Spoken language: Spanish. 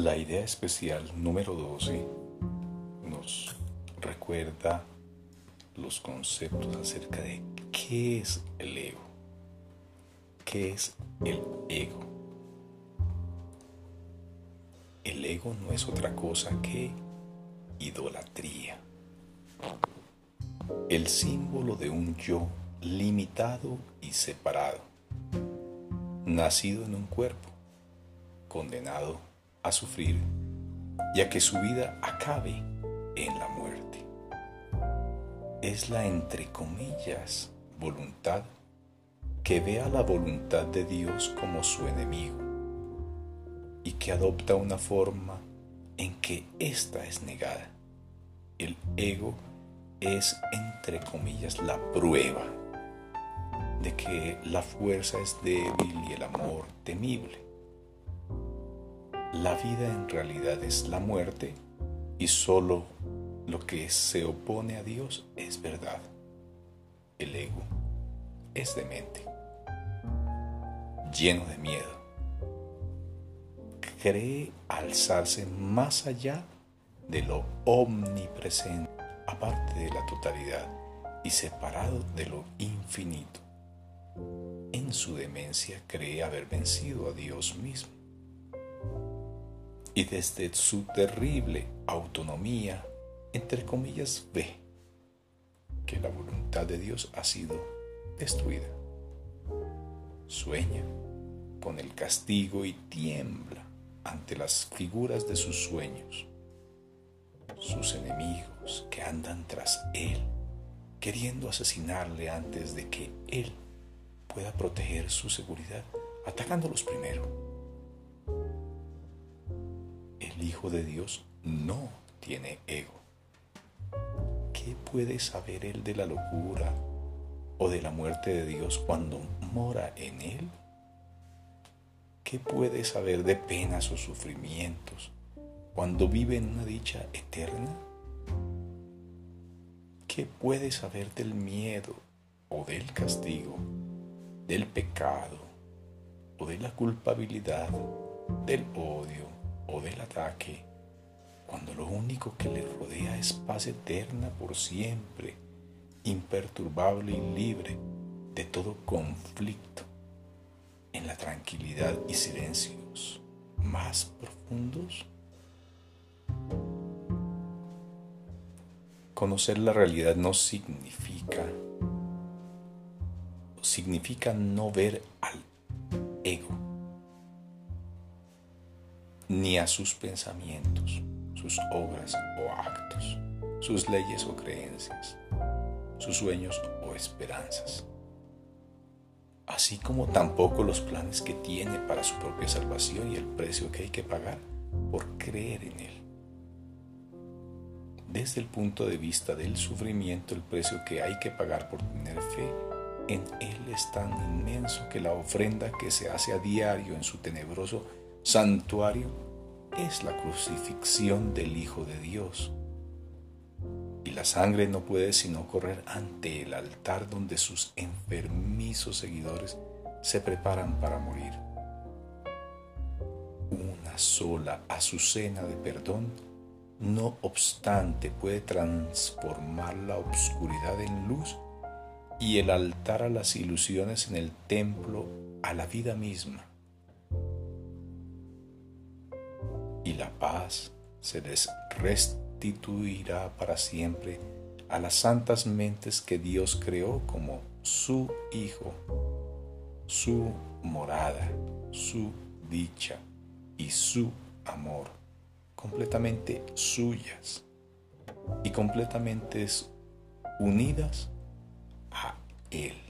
La idea especial número 12 nos recuerda los conceptos acerca de qué es el ego. ¿Qué es el ego? El ego no es otra cosa que idolatría. El símbolo de un yo limitado y separado, nacido en un cuerpo, condenado a sufrir y a que su vida acabe en la muerte. Es la, entre comillas, voluntad que ve a la voluntad de Dios como su enemigo y que adopta una forma en que ésta es negada. El ego es, entre comillas, la prueba de que la fuerza es débil y el amor temible la vida en realidad es la muerte y solo lo que se opone a Dios es verdad. El ego es demente, lleno de miedo. Cree alzarse más allá de lo omnipresente, aparte de la totalidad y separado de lo infinito. En su demencia cree haber vencido a Dios mismo y desde su terrible autonomía, entre comillas, ve que la voluntad de Dios ha sido destruida. Sueña con el castigo y tiembla ante las figuras de sus sueños, sus enemigos que andan tras él, queriendo asesinarle antes de que él pueda proteger su seguridad, atacándolos primero Hijo de Dios no tiene ego. ¿Qué puede saber él de la locura o de la muerte de Dios cuando mora en él? ¿Qué puede saber de penas o sufrimientos cuando vive en una dicha eterna? ¿Qué puede saber del miedo o del castigo, del pecado o de la culpabilidad, del odio, o del ataque, cuando lo único que le rodea es paz eterna por siempre, imperturbable y libre de todo conflicto, en la tranquilidad y silencios más profundos? Conocer la realidad no significa significa no ver al ego ni a sus pensamientos, sus obras o actos, sus leyes o creencias, sus sueños o esperanzas, así como tampoco los planes que tiene para su propia salvación y el precio que hay que pagar por creer en Él. Desde el punto de vista del sufrimiento, el precio que hay que pagar por tener fe en Él es tan inmenso que la ofrenda que se hace a diario en su tenebroso santuario es la crucifixión del Hijo de Dios. Y la sangre no puede sino correr ante el altar donde sus enfermizos seguidores se preparan para morir. Una sola azucena de perdón, no obstante, puede transformar la oscuridad en luz y el altar a las ilusiones en el templo a la vida misma. Y la paz se les restituirá para siempre a las santas mentes que Dios creó como su Hijo, su morada, su dicha y su amor, completamente suyas y completamente unidas a Él.